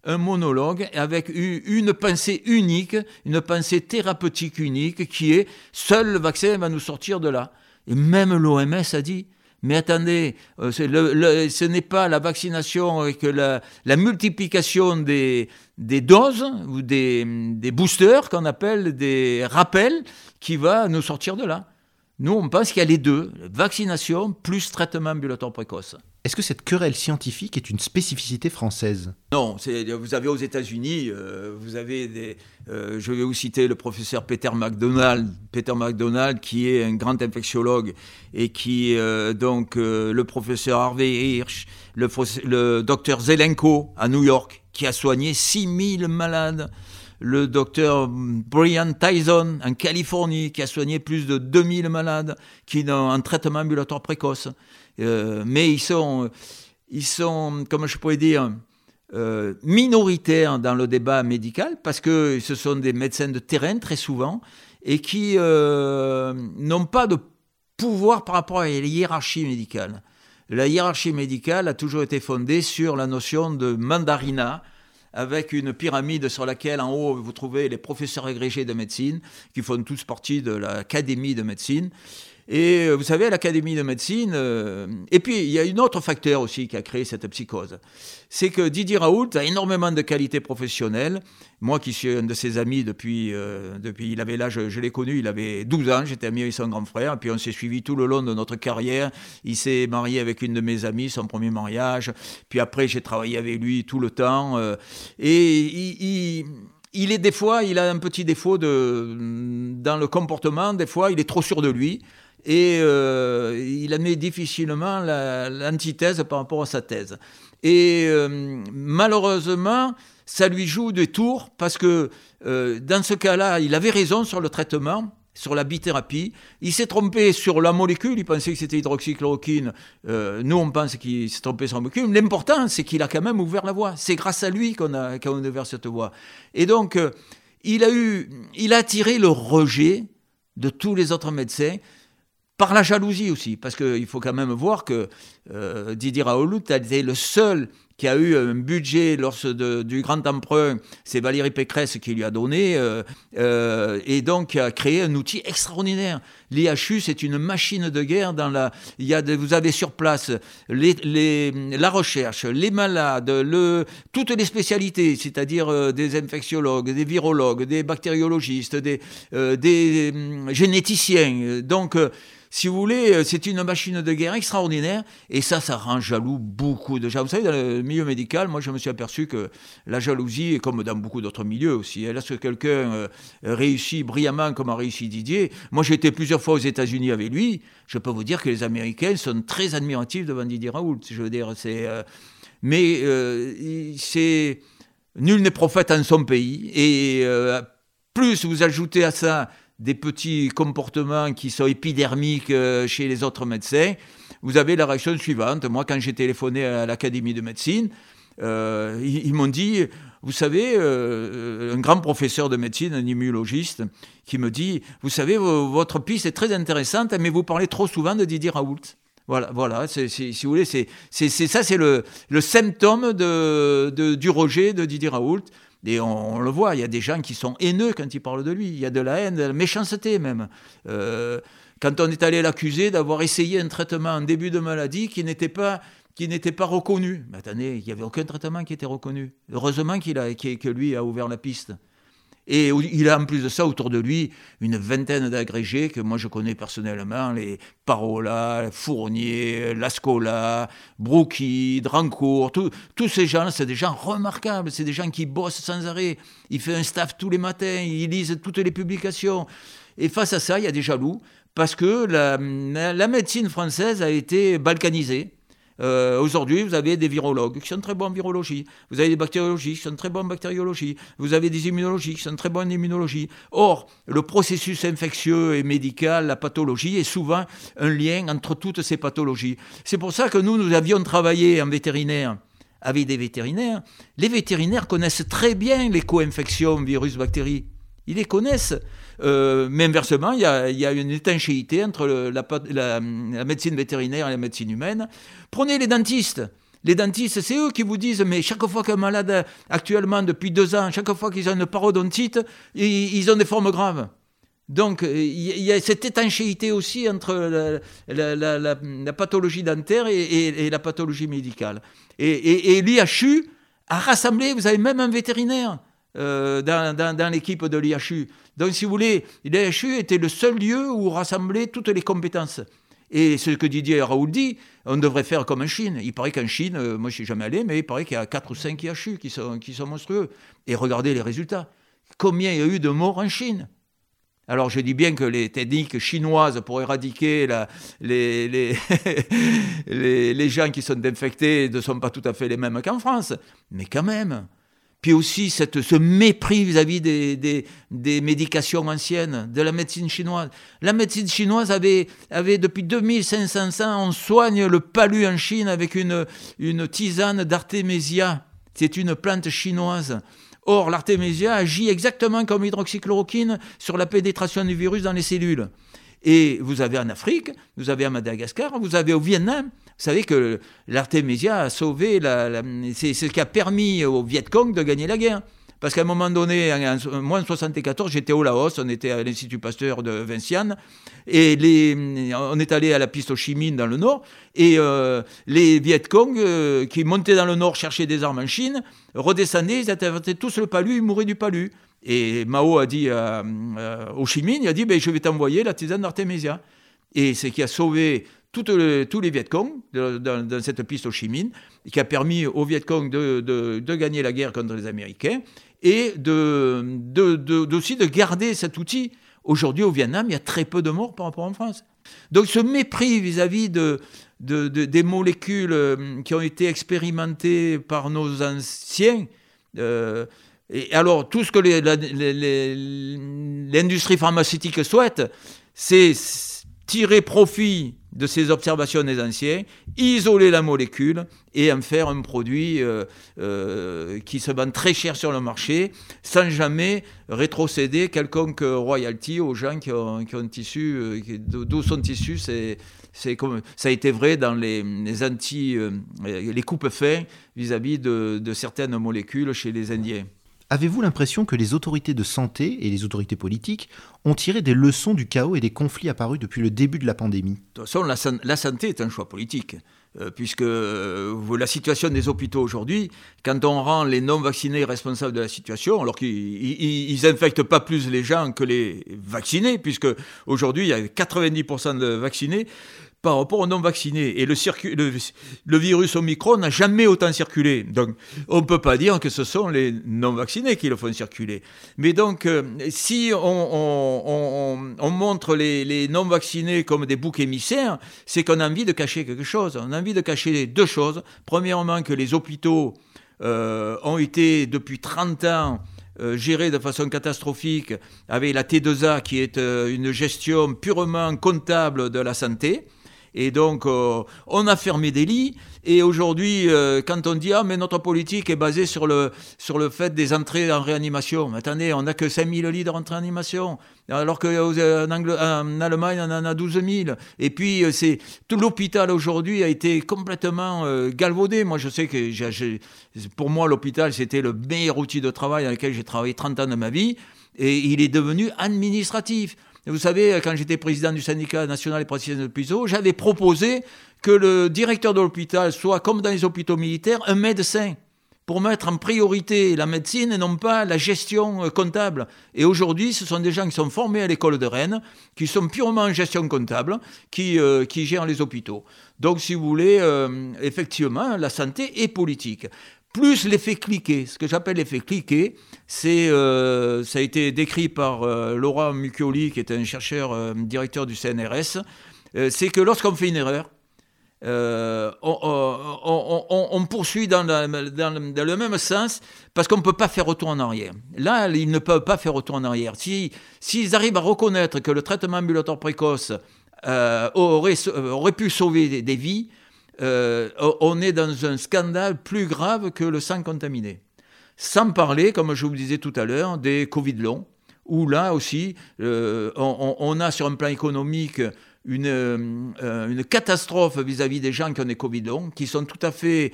un monologue avec une pensée unique, une pensée thérapeutique unique, qui est seul le vaccin va nous sortir de là. Et même l'OMS a dit, mais attendez, euh, ce n'est pas la vaccination et que la, multiplication des, doses ou des, boosters qu'on appelle des rappels qui va nous sortir de là. Nous, on pense qu'il y a les deux, vaccination plus traitement ambulatoire précoce. Est-ce que cette querelle scientifique est une spécificité française? Non, vous avez aux États-Unis, euh, vous avez des. Euh, je vais vous citer le professeur Peter McDonald, Peter qui est un grand infectiologue et qui euh, donc le professeur Harvey Hirsch, le, le docteur Zelenko à New York qui a soigné 6000 malades le docteur Brian Tyson en Californie, qui a soigné plus de 2000 malades, qui ont un traitement ambulatoire précoce. Euh, mais ils sont, ils sont, je pourrais dire, euh, minoritaires dans le débat médical, parce que ce sont des médecins de terrain très souvent, et qui euh, n'ont pas de pouvoir par rapport à la hiérarchie médicale. La hiérarchie médicale a toujours été fondée sur la notion de mandarina, avec une pyramide sur laquelle en haut vous trouvez les professeurs agrégés de médecine, qui font tous partie de l'académie de médecine. Et vous savez, à l'Académie de médecine, et puis il y a un autre facteur aussi qui a créé cette psychose, c'est que Didier Raoult a énormément de qualités professionnelles. Moi qui suis un de ses amis depuis, depuis il avait l'âge, je, l'ai connu, il avait 12 ans, j'étais ami avec son grand frère, puis on s'est suivi tout le long de notre carrière. Il s'est marié avec une de mes amies, son premier mariage, puis après j'ai travaillé avec lui tout le temps. et il il est des fois, il a un petit défaut de, dans le comportement, des fois il est trop sûr de lui et euh, il admet difficilement l'antithèse par rapport à sa thèse. Et euh, malheureusement, ça lui joue des tours parce que euh, dans ce cas-là, il avait raison sur le traitement, sur la bithérapie. Il s'est trompé sur la molécule, il pensait que c'était hydroxychloroquine. Nous, on pense qu'il s'est trompé sur la molécule. L'important, c'est qu'il a quand même ouvert la voie. C'est grâce à lui qu'on a, qu'on a ouvert cette voie. Et donc, il, a eu, il a attiré le rejet de tous les autres médecins par la jalousie aussi, parce qu'il faut quand même voir que euh, Didier Raoult a été le seul qui a eu un budget lors du grand emprunt, c'est Valérie Pécresse qui lui a donné, euh, euh, et donc a créé un outil extraordinaire. L'IHU, c'est une machine de guerre. Dans la, il y a vous avez sur place les, la recherche, les malades, le, toutes les spécialités, c'est-à-dire euh, des infectiologues, des virologues, des bactériologistes, des, des généticiens. Donc, si vous voulez, c'est une machine de guerre extraordinaire, et ça, ça rend jaloux beaucoup de gens. Vous savez, dans le milieu médical, moi, je me suis aperçu que la jalousie, comme dans beaucoup d'autres milieux aussi, hein, lorsque quelqu'un euh, réussit brillamment comme a réussi Didier, moi, j'ai été plusieurs fois aux États-Unis avec lui, je peux vous dire que les Américains sont très admiratifs devant Didier Raoult. Je veux dire, c'est... Euh, mais c'est... Nul n'est prophète en son pays, et plus vous ajoutez à ça des petits comportements qui sont épidermiques euh, chez les autres médecins, vous avez la réaction suivante. Moi, quand j'ai téléphoné à l'Académie de médecine, euh, ils, m'ont dit, vous savez, euh, un grand professeur de médecine, un immunologiste, qui me dit, vous savez, votre piste est très intéressante, mais vous parlez trop souvent de Didier Raoult. Voilà, voilà si vous voulez, ça, c'est le, symptôme du rejet de Didier Raoult. Et on, le voit, il y a des gens qui sont haineux quand ils parlent de lui. Il y a de la haine, de la méchanceté même. Euh, quand on est allé l'accuser d'avoir essayé un traitement en début de maladie qui n'était pas qui n'était pas reconnu. Mais attendez, il n'y avait aucun traitement qui était reconnu. Heureusement qu'il a, que lui a ouvert la piste. Et il a en plus de ça autour de lui une vingtaine d'agrégés que moi je connais personnellement, les Parola, Fournier, Lascola, Brouki, Drancourt, tous ces gens, c'est des gens remarquables, c'est des gens qui bossent sans arrêt. Il fait un staff tous les matins, ils lisent toutes les publications. Et face à ça, il y a des jaloux parce que la, médecine française a été balkanisée. Euh, aujourd'hui, vous avez des virologues qui sont très bons en virologie. Vous avez des bactériologistes qui sont très bons en bactériologie. Vous avez des immunologistes qui sont très bons en immunologie. Or, le processus infectieux et médical, la pathologie, est souvent un lien entre toutes ces pathologies. C'est pour ça que nous, nous avions travaillé en vétérinaire avec des vétérinaires. Les vétérinaires connaissent très bien les co-infections virus-bactéries. Ils les connaissent. Euh, mais inversement, il y, a, une étanchéité entre la, médecine vétérinaire et la médecine humaine. Prenez les dentistes. Les dentistes, c'est eux qui vous disent, mais chaque fois qu'un malade, actuellement depuis deux ans, chaque fois qu'ils ont une parodontite, ils, ont des formes graves. Donc, il y a cette étanchéité aussi entre la, pathologie dentaire et, la pathologie médicale. Et, et l'IHU a rassemblé, vous avez même un vétérinaire euh, dans, l'équipe de l'IHU. Donc, si vous voulez, l'IHU était le seul lieu où rassemblait toutes les compétences. Et ce que Didier Raoult dit, on devrait faire comme en Chine. Il paraît qu'en Chine, euh, moi je suis jamais allé, mais il paraît qu'il y a 4 ou 5 IHU qui sont, qui sont monstrueux. Et regardez les résultats. Combien il y a eu de morts en Chine? Alors je dis bien que les techniques chinoises pour éradiquer la, les, (laughs) les, les, gens qui sont infectés ne sont pas tout à fait les mêmes qu'en France, mais quand même puis aussi ce mépris vis-à-vis des, médications anciennes, de la médecine chinoise. La médecine chinoise avait, depuis 2500 ans, on soigne le palu en Chine avec une, tisane d'artémésia. C'est une plante chinoise. Or, l'artémésia agit exactement comme l'hydroxychloroquine sur la pénétration du virus dans les cellules. Et vous avez en Afrique, vous avez à Madagascar, vous avez au Vietnam, savez que l'Artémisia a sauvé, la, c'est ce qui a permis au Viet Cong de gagner la guerre. Parce qu'à un moment donné, en, moins de 74, j'étais au Laos, on était à l'Institut Pasteur de Vinciane, et on est allé à la piste au Chimine dans le nord, et euh, les Viet Cong euh, qui montaient dans le nord chercher des armes en Chine, redescendaient, ils étaient tous le palu, ils mouraient du palu. Et Mao a dit au Chimine, il a dit, ben, je vais t'envoyer la tisane d'Artemisia. Et c'est qui a sauvé tous les Viet Cong dans, cette piste au Chimine, qui a permis aux Viet Cong de, gagner la guerre contre les Américains et de, aussi de garder cet outil. Aujourd'hui, au Vietnam, il y a très peu de morts par rapport en France. Donc ce mépris vis-à-vis de, des molécules euh, qui ont été expérimentées par nos anciens, euh, et alors tout ce que l'industrie pharmaceutique souhaite, c'est tirer profit de ces observations des anciens, isoler la molécule et en faire un produit euh, euh, qui se vend très cher sur le marché, sans jamais rétrocéder quelconque royalty aux gens qui ont, tissu, euh, d'où sont issus c'est comme ça a été vrai dans les, anti, les coupes fins vis-à-vis de certaines molécules chez les Indiens. Avez-vous l'impression que les autorités de santé et les autorités politiques ont tiré des leçons du chaos et des conflits apparus depuis le début de la pandémie? De toute façon, la, santé est un choix politique. Euh, puisque euh, la situation des hôpitaux aujourd'hui, quand on rend les non-vaccinés responsables de la situation, alors qu'ils n'infectent pas plus les gens que les vaccinés, puisque aujourd'hui il y a 90% de vaccinés, par rapport aux non-vaccinés. Et le, virus Omicron n'a jamais autant circulé. Donc, on ne peut pas dire que ce sont les non-vaccinés qui le font circuler. Mais donc, euh, si on, montre les, non-vaccinés comme des boucs émissaires, c'est qu'on a envie de cacher quelque chose. On a envie de cacher deux choses. Premièrement, que les hôpitaux euh, ont été, depuis 30 ans, euh, gérés de façon catastrophique avec la T2A qui est une gestion purement comptable de la santé. Et donc, euh, on a fermé des lits. Et aujourd'hui, euh, quand on dit, ah, mais notre politique est basée sur le, sur le fait des entrées en réanimation. attendez, on n'a que 5000 lits de rentrée en réanimation. Alors qu'en euh, en, Allemagne, on en a 12 000. Et puis, c'est tout l'hôpital aujourd'hui a été complètement galvaudé. Moi, je sais que pour moi, l'hôpital, c'était le meilleur outil de travail dans lequel j'ai travaillé 30 ans de ma vie. Et il est devenu administratif. Vous savez, quand j'étais président du syndicat national des praticiens de l'hôpital, j'avais proposé que le directeur de l'hôpital soit, comme dans les hôpitaux militaires, un médecin pour mettre en priorité la médecine et non pas la gestion euh, comptable. Et aujourd'hui, ce sont des gens qui sont formés à l'école de Rennes, qui sont purement en gestion comptable, qui, euh, gèrent les hôpitaux. Donc, si vous voulez, euh, effectivement, la santé est politique plus l'effet cliqué. Ce que j'appelle l'effet cliqué, c'est, euh, ça a été décrit par euh, Laura Muccioli, qui est un chercheur euh, directeur du CNRS, c'est que lorsqu'on fait une erreur, on, poursuit dans, le même sens parce qu'on ne peut pas faire retour en arrière. Là, ils ne peuvent pas faire retour en arrière. Si, s'ils arrivent à reconnaître que le traitement ambulatoire précoce aurait, aurait, pu sauver des vies, euh, on est dans un scandale plus grave que le sang contaminé. Sans parler, comme je vous le disais tout à l'heure, des Covid longs, où là aussi, euh, on, a sur un plan économique une, euh, une catastrophe vis-à-vis des gens qui ont des Covid longs, qui sont tout à fait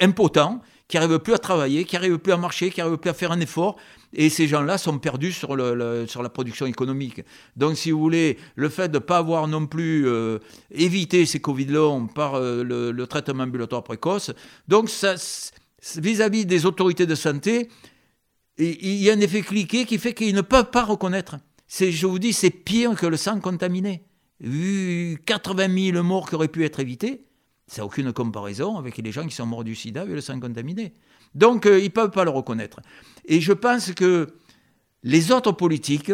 impotents, qui n'arrivent plus à travailler, qui n'arrivent plus à marcher, qui n'arrivent plus à faire un effort. Et ces gens-là sont perdus sur, la production économique. Donc, si vous voulez, le fait de ne pas avoir non plus euh, évité ces Covid longs par euh, le, traitement ambulatoire précoce, donc vis-à-vis des autorités de santé, il y a un effet cliqué qui fait qu'ils ne peuvent pas reconnaître. Je vous dis, c'est pire que le sang contaminé. Vu 80 000 morts qui auraient pu être évités, ça n'a aucune comparaison avec les gens qui sont morts du sida et le sang contaminé. Donc, euh, ils ne peuvent pas le reconnaître. Et je pense que les autres politiques,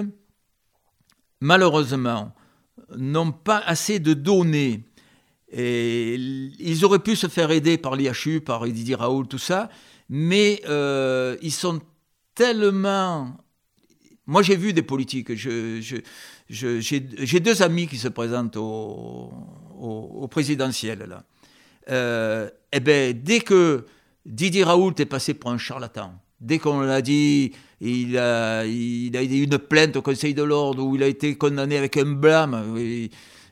malheureusement, n'ont pas assez de données. Et ils auraient pu se faire aider par l'IHU, par Didier Raoul, tout ça, mais euh, ils sont tellement... Moi, j'ai vu des politiques. j'ai deux amis qui se présentent au, présidentiel, là. Euh, eh bien, dès que Didier Raoult est passé pour un charlatan, dès qu'on l'a dit, il a eu une plainte au Conseil de l'ordre où il a été condamné avec un blâme.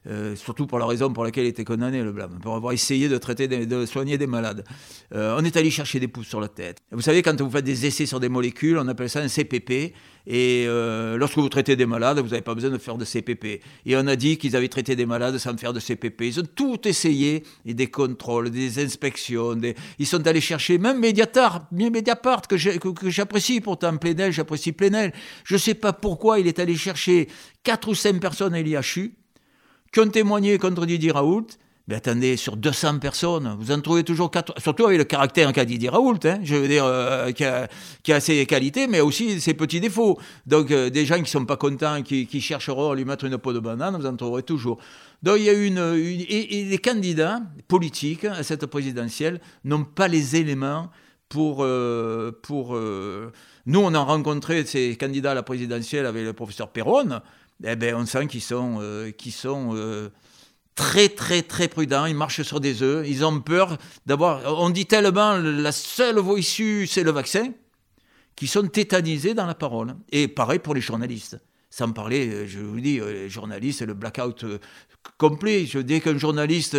Euh, surtout pour la raison pour laquelle il était condamné, le blâme, pour avoir essayé de traiter, de soigner des malades. Euh, on est allé chercher des pouces sur la tête. Vous savez, quand vous faites des essais sur des molécules, on appelle ça un CPP. Et euh, lorsque vous traitez des malades, vous n'avez pas besoin de faire de CPP. Et on a dit qu'ils avaient traité des malades sans faire de CPP. Ils ont tout essayé, et des contrôles, des inspections. Ils sont allés chercher, même Mediapart, Mediapart que j'apprécie pourtant, Plenel, j'apprécie Plenel. Je ne sais pas pourquoi il est allé chercher quatre ou cinq personnes à l'IHU qui ont témoigné contre Didier Raoult. Mais attendez, sur 200 personnes, vous en trouvez toujours 4, surtout avec le caractère qu'a Didier Raoult, hein, je veux dire, euh, qui, a, qui, a, ses qualités, mais aussi ses petits défauts. Donc, euh, des gens qui ne sont pas contents, qui, qui, chercheront à lui mettre une peau de banane, vous en trouverez toujours. Donc, il y a une. une et, les candidats politiques à cette présidentielle n'ont pas les éléments pour. Euh, pour nous, on a rencontré ces candidats à la présidentielle avec le professeur Perron eh ben, on sent qu'ils sont, euh, sont euh, très, très, très prudents. Ils marchent sur des œufs. Ils ont peur d'avoir. On dit tellement la seule voie issue, c'est le vaccin, qu'ils sont tétanisés dans la parole. Et pareil pour les journalistes. Sans parler, euh, je vous dis, les journalistes, le blackout complet. Je dis qu'un journaliste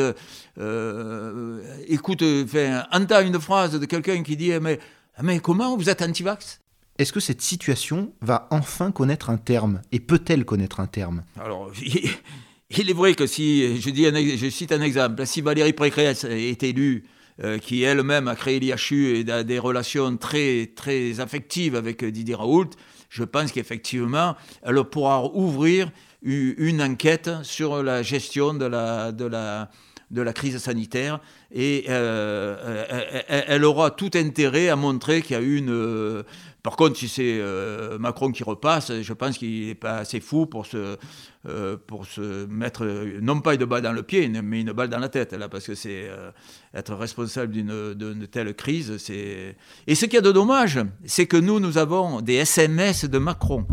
écoute, enfin, entend une phrase de quelqu'un qui dit mais, mais comment vous êtes anti-vax? Est-ce que cette situation va enfin connaître un terme Et peut-elle connaître un terme? Alors, (laughs) il est vrai que si, je, cite un exemple, si Valérie Pécresse est élue, euh, qui elle-même a créé l'IHU et a des relations très, très affectives avec Didier Raoult, je pense qu'effectivement, elle pourra ouvrir une enquête sur la gestion de la, de la, de la crise sanitaire et euh, elle, aura tout intérêt à montrer qu'il y a eu une, par contre, si c'est euh, Macron qui repasse, je pense qu'il n'est pas assez fou pour se, euh, pour se mettre, non pas une balle dans le pied, mais une balle dans la tête, là, parce que c'est euh, être responsable d'une telle crise. Et ce qu'il y a de dommage, c'est que nous, nous avons des SMS de Macron.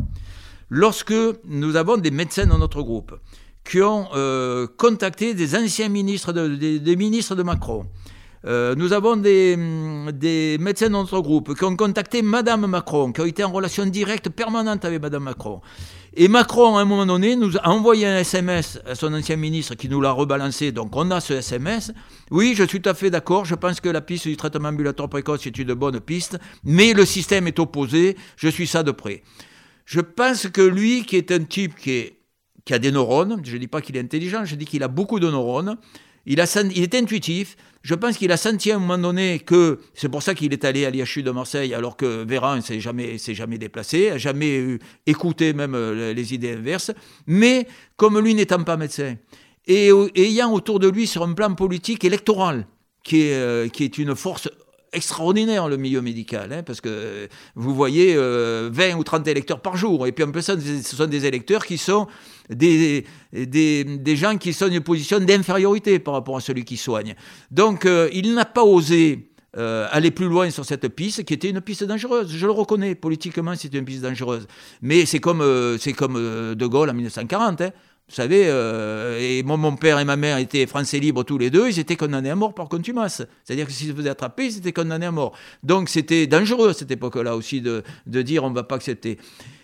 Lorsque nous avons des médecins dans notre groupe qui ont contacté des anciens ministres, des ministres de Macron, euh, nous avons des, des, médecins dans notre groupe qui ont contacté Madame Macron, qui ont été en relation directe, permanente avec Madame Macron. Et Macron, à un moment donné, nous a envoyé un SMS à son ancien ministre qui nous l'a rebalancé. Donc on a ce SMS. Oui, je suis tout à fait d'accord. Je pense que la piste du traitement ambulatoire précoce est une bonne piste, mais le système est opposé. Je suis ça de près. Je pense que lui, qui est un type qui, est, qui a des neurones, je ne dis pas qu'il est intelligent, je dis qu'il a beaucoup de neurones, il, a, il est intuitif. Je pense qu'il a senti à un moment donné que c'est pour ça qu'il est allé à l'IHU de Marseille, alors que Véran ne s'est jamais, jamais déplacé, n'a jamais écouté même euh, les idées inverses. Mais comme lui n'étant pas médecin, et ayant autour de lui sur un plan politique électoral, qui est, euh, une force extraordinaire le milieu médical, hein, parce que vous voyez 20 euh, ou 30 électeurs par jour, et puis en plus ce sont des électeurs qui sont des, des, gens qui sont dans une position d'infériorité par rapport à celui qui soigne. Donc euh, il n'a pas osé euh, aller plus loin sur cette piste qui était une piste dangereuse. Je le reconnais, politiquement c'était une piste dangereuse. Mais c'est comme, comme De Gaulle en 1940. Hein. Vous savez, euh, et mon, père et ma mère étaient français libres tous les deux, ils étaient condamnés à mort par contumace. C'est-à-dire que s'ils se faisaient attraper, ils étaient condamnés à mort. Donc c'était dangereux à cette époque-là aussi de, de dire on ne va pas accepter.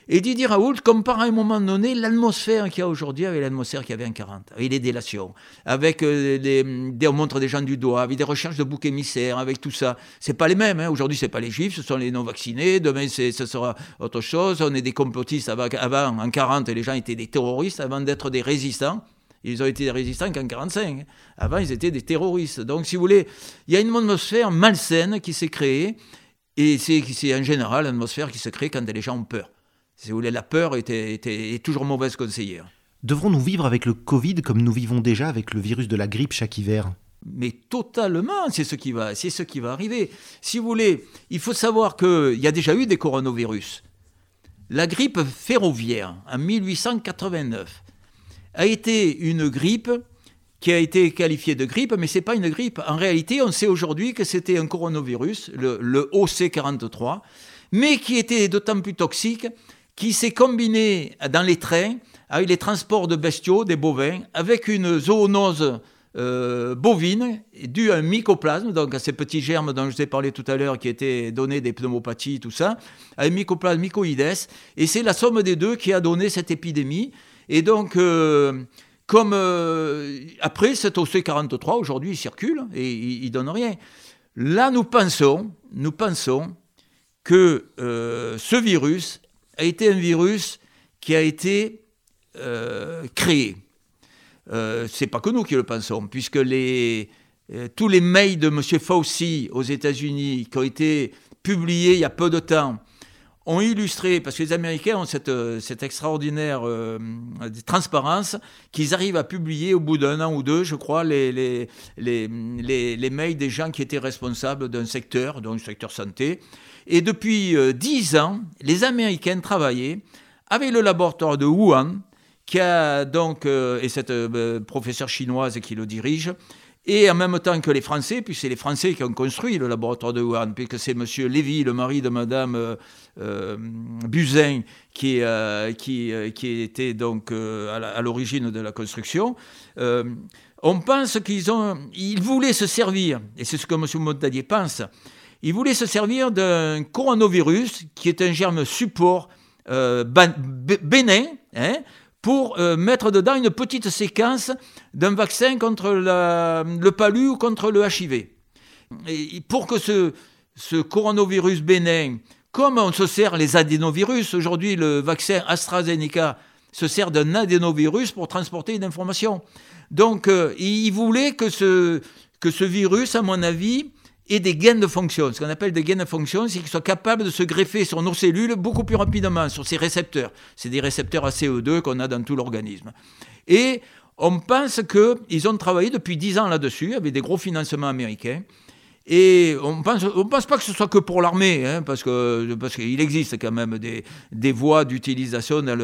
Et Didier Raoult compare à un moment donné l'atmosphère qu'il y a aujourd'hui avec l'atmosphère qu'il y avait en 40, avec les délations, avec euh, des, on montre des gens du doigt, avec des recherches de boucs émissaires, avec tout ça. C'est pas les mêmes. Hein. Aujourd'hui, c'est pas les juifs, ce sont les non vaccinés. Demain, ce sera autre chose. On est des complotistes. Avant, avant, en 40, les gens étaient des terroristes avant d'être des résistants. Ils ont été des résistants qu'en 45. Avant, ils étaient des terroristes. Donc, si vous voulez, il y a une atmosphère malsaine qui s'est créée. Et c'est en général l'atmosphère qui se crée quand les gens ont peur. Si vous voulez, la peur était, est toujours mauvaise conseillère. Devrons-nous vivre avec le Covid comme nous vivons déjà avec le virus de la grippe chaque hiver? Mais totalement, c'est ce qui va, c'est ce qui va arriver. Si vous voulez, il faut savoir qu'il y a déjà eu des coronavirus. La grippe ferroviaire en 1889 a été une grippe qui a été qualifiée de grippe, mais ce n'est pas une grippe. En réalité, on sait aujourd'hui que c'était un coronavirus, le, le OC43, mais qui était d'autant plus toxique qui s'est combiné dans les trains avec les transports de bestiaux, des bovins, avec une zoonose euh, bovine due à un mycoplasme, donc à ces petits germes dont je vous ai parlé tout à l'heure qui étaient donnés des pneumopathies, tout ça, un mycoplasme mycoïdes. Et c'est la somme des deux qui a donné cette épidémie. Et donc, euh, comme après cet OC43 aujourd'hui il circule et il, ne donne rien. Là nous pensons, nous pensons que ce virus a été un virus qui a été créé. Euh, c'est pas que nous qui le pensons, puisque euh, tous les mails de M. Fauci aux États-Unis qui ont été publiés il y a peu de temps ont illustré, parce que les Américains ont cette, cette extraordinaire euh, transparence, qu'ils arrivent à publier au bout d'un an ou deux, je crois, les, les, mails des gens qui étaient responsables d'un secteur, donc le secteur santé. Et depuis dix ans, les Américains travaillaient avec le laboratoire de Wuhan, qui a donc, euh, et cette euh, professeure chinoise qui le dirige, et en même temps que les Français, puis c'est les Français qui ont construit le laboratoire de Wuhan, puisque c'est M. Lévy, le mari de Mme euh, euh Buzyn, qui, était donc à l'origine de la construction. on pense qu'ils ont, ils voulaient se servir, et c'est ce que M. Montagnier pense, ils voulaient se servir d'un coronavirus qui est un germe support bénin, hein, pour euh, mettre dedans une petite séquence d'un vaccin contre le palu ou contre le HIV. Et pour que ce, ce coronavirus bénin, comme on se sert les adénovirus, aujourd'hui le vaccin AstraZeneca se sert d'un adénovirus pour transporter une information. Donc euh, il voulait que ce, que ce virus, à mon avis, et des gains de fonction. Ce qu'on appelle des gains de fonction, c'est qu'ils soient capables de se greffer sur nos cellules beaucoup plus rapidement, sur ces récepteurs. C'est des récepteurs à CO2 qu'on a dans tout l'organisme. Et on pense qu'ils ont travaillé depuis 10 ans là-dessus, avec des gros financements américains. Et on pense, ne on pense pas que ce soit que pour l'armée, hein, parce que parce qu'il existe quand même des, des voies d'utilisation dans,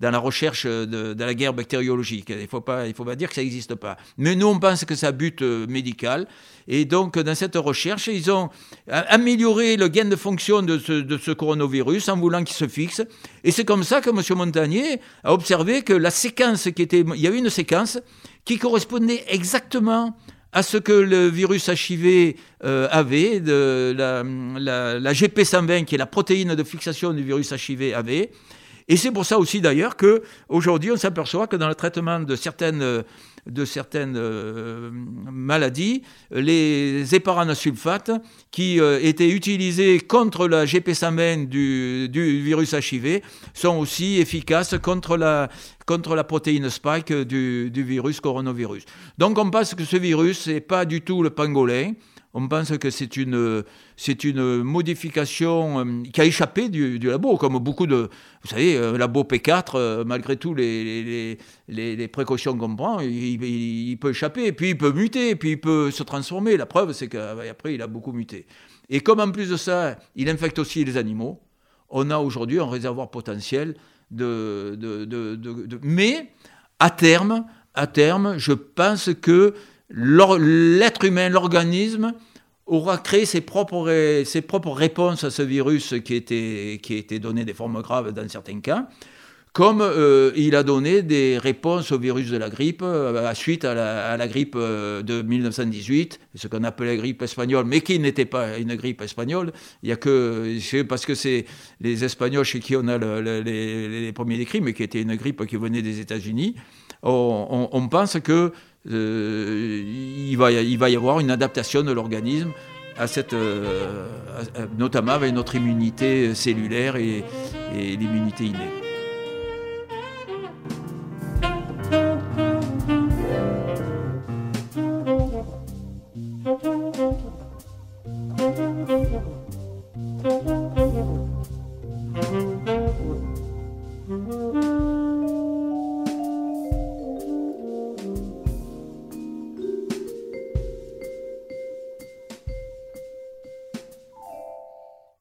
dans la recherche de, de, la guerre bactériologique. Il ne faut, pas, il faut pas dire que ça n'existe pas. Mais nous, on pense que ça but euh, médical. Et donc, dans cette recherche, ils ont amélioré le gain de fonction de ce, de ce coronavirus en voulant qu'il se fixe. Et c'est comme ça que M. Montagnier a observé que la séquence qui était... Il y avait une séquence qui correspondait exactement à ce que le virus HIV euh, avait, de la, la, GP120, qui est la protéine de fixation du virus HIV, avait. Et c'est pour ça aussi d'ailleurs qu'aujourd'hui, on s'aperçoit que dans le traitement de certaines, de certaines euh, maladies, les éparanesulfates qui euh, étaient utilisés contre la GP120 du, du, virus HIV sont aussi efficaces contre la, contre la protéine spike du, du virus coronavirus. Donc on pense que ce virus n'est pas du tout le pangolin, on pense que c'est une, c'est une modification euh, qui a échappé du, labo, comme beaucoup de... Vous savez, un labo P4, euh, malgré tout les, les, précautions qu'on prend, il, peut échapper, puis il peut muter, puis il peut se transformer. La preuve, c'est qu'après, il a beaucoup muté. Et comme en plus de ça, il infecte aussi les animaux, on a aujourd'hui un réservoir potentiel de, de, de, Mais à terme, à terme, je pense que l'être humain, l'organisme, aura créé ses propres, ses propres réponses à ce virus qui était, qui donné des formes graves dans certains cas, comme euh, il a donné des réponses au virus de la grippe euh, à suite à la, grippe euh, de 1918, ce qu'on appelait la grippe espagnole, mais qui n'était pas une grippe espagnole. Il y a que parce que c'est les Espagnols chez qui on a les, premiers décrits, mais qui était une grippe qui venait des États-Unis. on, pense que il, va, il va y avoir une adaptation de l'organisme à cette, euh, notamment avec notre immunité cellulaire et, et l'immunité innée.